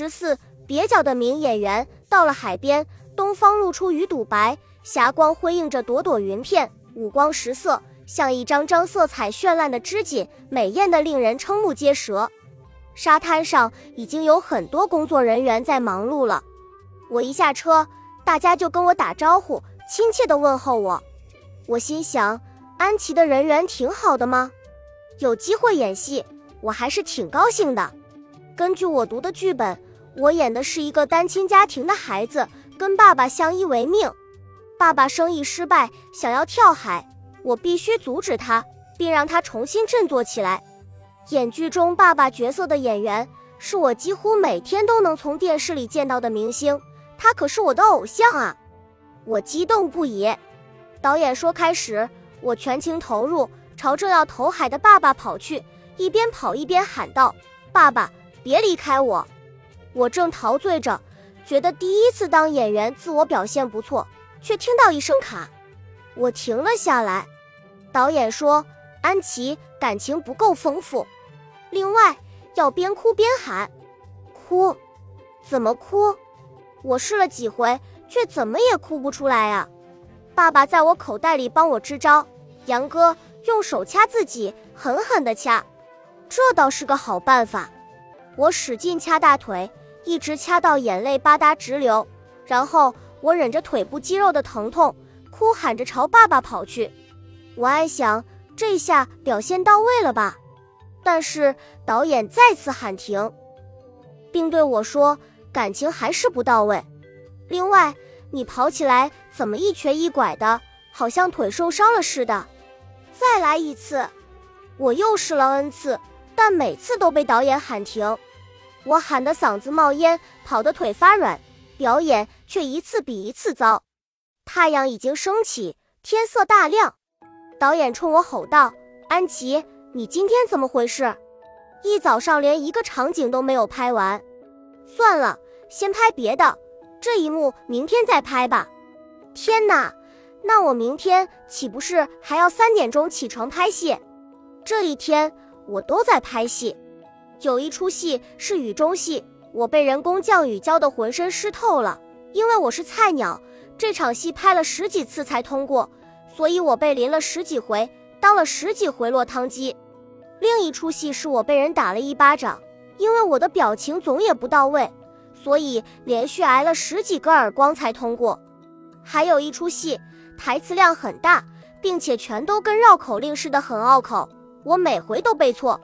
十四，蹩脚的名演员到了海边，东方露出鱼肚白，霞光辉映着朵朵云片，五光十色，像一张张色彩绚烂的织锦，美艳的令人瞠目结舌。沙滩上已经有很多工作人员在忙碌了。我一下车，大家就跟我打招呼，亲切地问候我。我心想，安琪的人缘挺好的吗？有机会演戏，我还是挺高兴的。根据我读的剧本，我演的是一个单亲家庭的孩子，跟爸爸相依为命。爸爸生意失败，想要跳海，我必须阻止他，并让他重新振作起来。演剧中爸爸角色的演员是我几乎每天都能从电视里见到的明星，他可是我的偶像啊！我激动不已。导演说开始，我全情投入。朝正要投海的爸爸跑去，一边跑一边喊道：“爸爸，别离开我！”我正陶醉着，觉得第一次当演员，自我表现不错，却听到一声卡，我停了下来。导演说：“安琪感情不够丰富，另外要边哭边喊。”哭？怎么哭？我试了几回，却怎么也哭不出来啊！爸爸在我口袋里帮我支招，杨哥。用手掐自己，狠狠地掐，这倒是个好办法。我使劲掐大腿，一直掐到眼泪吧嗒直流，然后我忍着腿部肌肉的疼痛，哭喊着朝爸爸跑去。我暗想，这下表现到位了吧？但是导演再次喊停，并对我说：“感情还是不到位。另外，你跑起来怎么一瘸一拐的，好像腿受伤了似的。”再来一次，我又试了 n 次，但每次都被导演喊停。我喊得嗓子冒烟，跑得腿发软，表演却一次比一次糟。太阳已经升起，天色大亮。导演冲我吼道：“安琪，你今天怎么回事？一早上连一个场景都没有拍完。算了，先拍别的，这一幕明天再拍吧。”天哪！那我明天岂不是还要三点钟起床拍戏？这一天我都在拍戏，有一出戏是雨中戏，我被人工降雨浇得浑身湿透了。因为我是菜鸟，这场戏拍了十几次才通过，所以我被淋了十几回，当了十几回落汤鸡。另一出戏是我被人打了一巴掌，因为我的表情总也不到位，所以连续挨了十几个耳光才通过。还有一出戏。台词量很大，并且全都跟绕口令似的，很拗口。我每回都背错。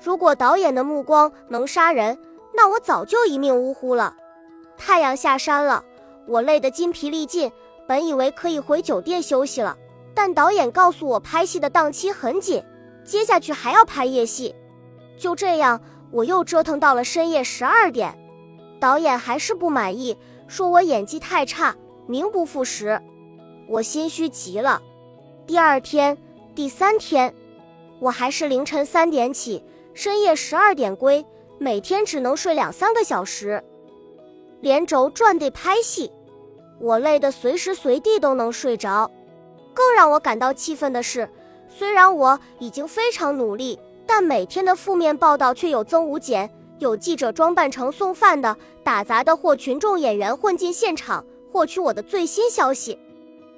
如果导演的目光能杀人，那我早就一命呜呼了。太阳下山了，我累得筋疲力尽，本以为可以回酒店休息了，但导演告诉我拍戏的档期很紧，接下去还要拍夜戏。就这样，我又折腾到了深夜十二点。导演还是不满意，说我演技太差，名不副实。我心虚极了。第二天、第三天，我还是凌晨三点起，深夜十二点归，每天只能睡两三个小时，连轴转地拍戏，我累得随时随地都能睡着。更让我感到气愤的是，虽然我已经非常努力，但每天的负面报道却有增无减。有记者装扮成送饭的、打杂的或群众演员混进现场，获取我的最新消息。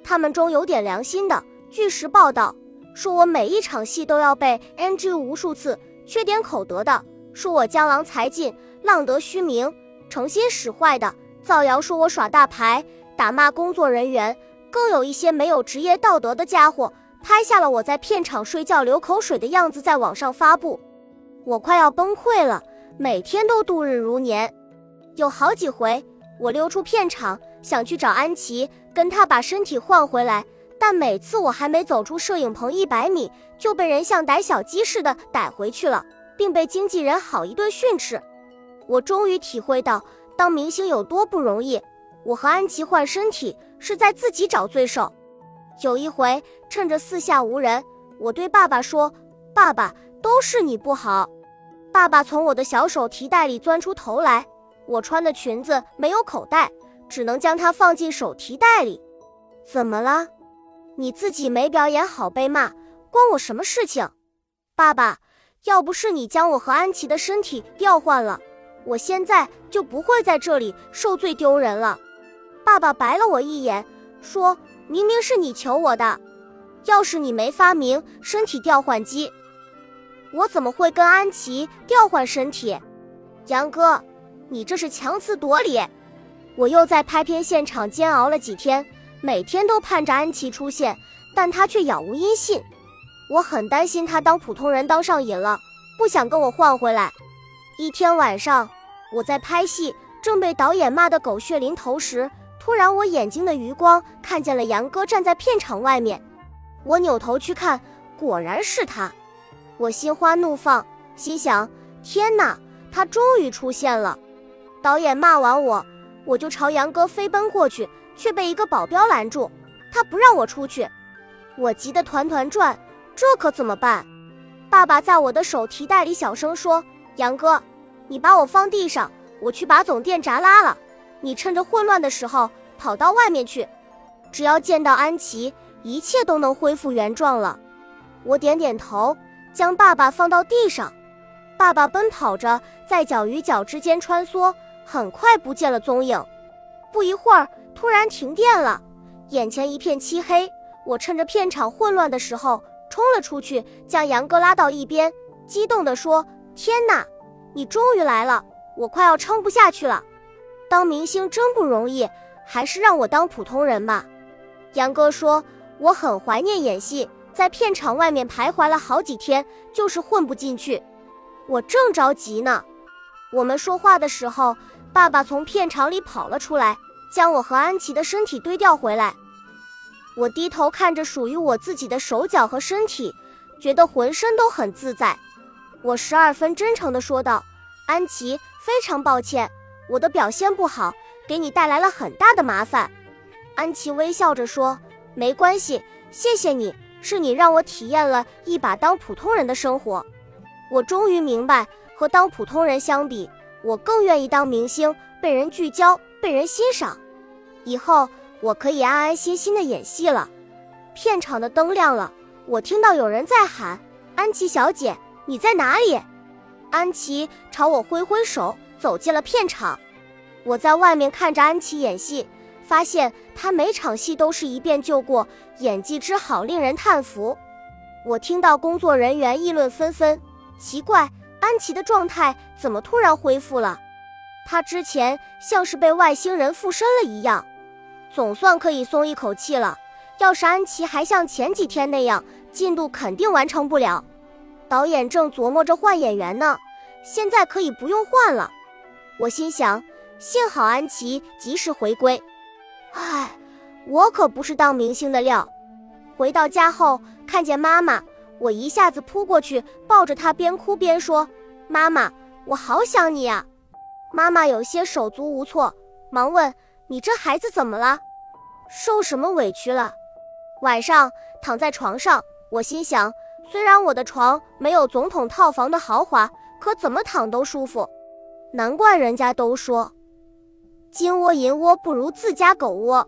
他们中有点良心的，据实报道，说我每一场戏都要被 NG 无数次；缺点口德的，说我江郎才尽、浪得虚名；诚心使坏的，造谣说我耍大牌、打骂工作人员；更有一些没有职业道德的家伙，拍下了我在片场睡觉流口水的样子，在网上发布。我快要崩溃了，每天都度日如年。有好几回，我溜出片场。想去找安琪，跟她把身体换回来，但每次我还没走出摄影棚一百米，就被人像逮小鸡似的逮回去了，并被经纪人好一顿训斥。我终于体会到当明星有多不容易。我和安琪换身体是在自己找罪受。有一回，趁着四下无人，我对爸爸说：“爸爸，都是你不好。”爸爸从我的小手提袋里钻出头来，我穿的裙子没有口袋。只能将它放进手提袋里。怎么了？你自己没表演好被骂，关我什么事情？爸爸，要不是你将我和安琪的身体调换了，我现在就不会在这里受罪丢人了。爸爸白了我一眼，说明明是你求我的，要是你没发明身体调换机，我怎么会跟安琪调换身体？杨哥，你这是强词夺理。我又在拍片现场煎熬了几天，每天都盼着安琪出现，但她却杳无音信。我很担心她当普通人当上瘾了，不想跟我换回来。一天晚上，我在拍戏，正被导演骂得狗血淋头时，突然我眼睛的余光看见了杨哥站在片场外面。我扭头去看，果然是他。我心花怒放，心想：天哪！他终于出现了，导演骂完我，我就朝杨哥飞奔过去，却被一个保镖拦住，他不让我出去，我急得团团转，这可怎么办？爸爸在我的手提袋里小声说：“杨哥，你把我放地上，我去把总电闸拉了，你趁着混乱的时候跑到外面去，只要见到安琪，一切都能恢复原状了。”我点点头，将爸爸放到地上。爸爸奔跑着，在脚与脚之间穿梭，很快不见了踪影。不一会儿，突然停电了，眼前一片漆黑。我趁着片场混乱的时候冲了出去，将杨哥拉到一边，激动地说：“天哪，你终于来了！我快要撑不下去了。当明星真不容易，还是让我当普通人吧。”杨哥说：“我很怀念演戏，在片场外面徘徊了好几天，就是混不进去。”我正着急呢，我们说话的时候，爸爸从片场里跑了出来，将我和安琪的身体堆调回来。我低头看着属于我自己的手脚和身体，觉得浑身都很自在。我十二分真诚地说道：“安琪，非常抱歉，我的表现不好，给你带来了很大的麻烦。”安琪微笑着说：“没关系，谢谢你，是你让我体验了一把当普通人的生活。”我终于明白，和当普通人相比，我更愿意当明星，被人聚焦，被人欣赏。以后我可以安安心心的演戏了。片场的灯亮了，我听到有人在喊：“安琪小姐，你在哪里？”安琪朝我挥挥手，走进了片场。我在外面看着安琪演戏，发现她每场戏都是一遍就过，演技之好令人叹服。我听到工作人员议论纷纷。奇怪，安琪的状态怎么突然恢复了？他之前像是被外星人附身了一样，总算可以松一口气了。要是安琪还像前几天那样，进度肯定完成不了。导演正琢磨着换演员呢，现在可以不用换了。我心想，幸好安琪及时回归。唉，我可不是当明星的料。回到家后，看见妈妈。我一下子扑过去，抱着她，边哭边说：“妈妈，我好想你呀！”妈妈有些手足无措，忙问：“你这孩子怎么了？受什么委屈了？”晚上躺在床上，我心想：虽然我的床没有总统套房的豪华，可怎么躺都舒服。难怪人家都说：“金窝银窝不如自家狗窝。”